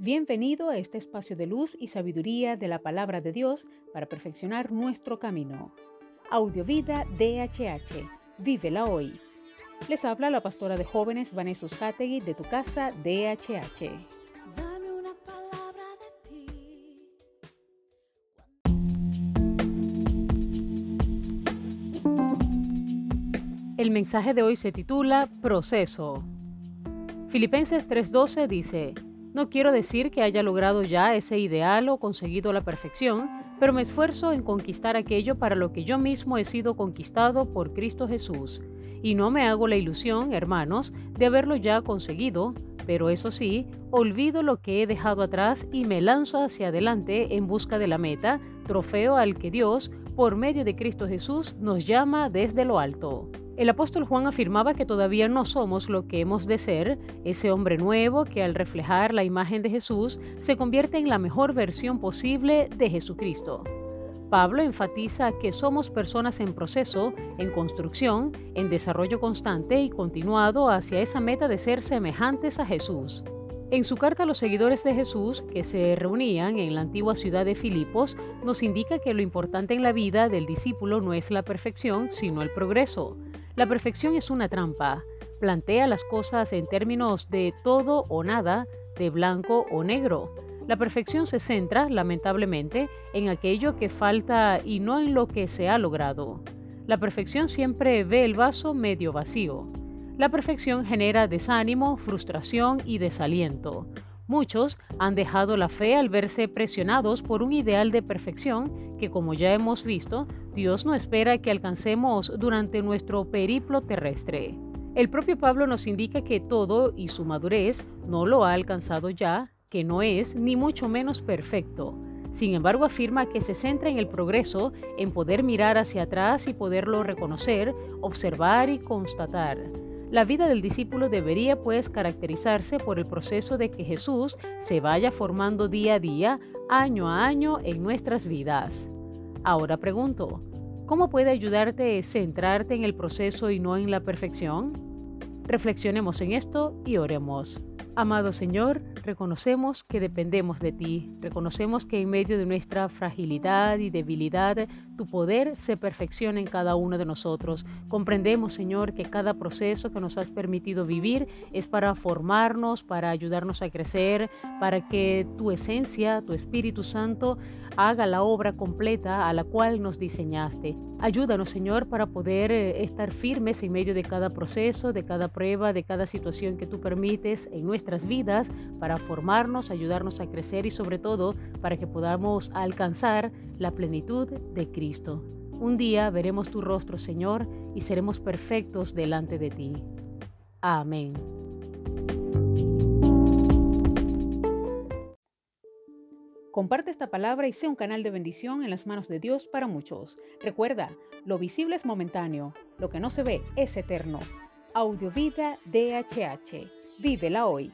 Bienvenido a este espacio de luz y sabiduría de la palabra de Dios para perfeccionar nuestro camino. Audiovida DHH. Vívela hoy. Les habla la pastora de jóvenes Vanessa Hategui de tu casa DHH. Dame una palabra de ti. El mensaje de hoy se titula Proceso. Filipenses 3:12 dice, no quiero decir que haya logrado ya ese ideal o conseguido la perfección, pero me esfuerzo en conquistar aquello para lo que yo mismo he sido conquistado por Cristo Jesús. Y no me hago la ilusión, hermanos, de haberlo ya conseguido, pero eso sí, olvido lo que he dejado atrás y me lanzo hacia adelante en busca de la meta, trofeo al que Dios, por medio de Cristo Jesús, nos llama desde lo alto. El apóstol Juan afirmaba que todavía no somos lo que hemos de ser, ese hombre nuevo que al reflejar la imagen de Jesús se convierte en la mejor versión posible de Jesucristo. Pablo enfatiza que somos personas en proceso, en construcción, en desarrollo constante y continuado hacia esa meta de ser semejantes a Jesús. En su carta a los seguidores de Jesús, que se reunían en la antigua ciudad de Filipos, nos indica que lo importante en la vida del discípulo no es la perfección, sino el progreso. La perfección es una trampa. Plantea las cosas en términos de todo o nada, de blanco o negro. La perfección se centra, lamentablemente, en aquello que falta y no en lo que se ha logrado. La perfección siempre ve el vaso medio vacío. La perfección genera desánimo, frustración y desaliento. Muchos han dejado la fe al verse presionados por un ideal de perfección que, como ya hemos visto, Dios no espera que alcancemos durante nuestro periplo terrestre. El propio Pablo nos indica que todo y su madurez no lo ha alcanzado ya que no es ni mucho menos perfecto. Sin embargo, afirma que se centra en el progreso, en poder mirar hacia atrás y poderlo reconocer, observar y constatar. La vida del discípulo debería pues caracterizarse por el proceso de que Jesús se vaya formando día a día, año a año en nuestras vidas. Ahora pregunto, ¿cómo puede ayudarte centrarte en el proceso y no en la perfección? Reflexionemos en esto y oremos. Amado Señor, reconocemos que dependemos de ti, reconocemos que en medio de nuestra fragilidad y debilidad, tu poder se perfecciona en cada uno de nosotros. Comprendemos, Señor, que cada proceso que nos has permitido vivir es para formarnos, para ayudarnos a crecer, para que tu esencia, tu Espíritu Santo, haga la obra completa a la cual nos diseñaste. Ayúdanos, Señor, para poder eh, estar firmes en medio de cada proceso, de cada prueba, de cada situación que tú permites en nuestra vidas para formarnos, ayudarnos a crecer y sobre todo para que podamos alcanzar la plenitud de Cristo. Un día veremos tu rostro, Señor, y seremos perfectos delante de ti. Amén. Comparte esta palabra y sea un canal de bendición en las manos de Dios para muchos. Recuerda, lo visible es momentáneo, lo que no se ve es eterno. Audiovida DHH. Vívela hoy.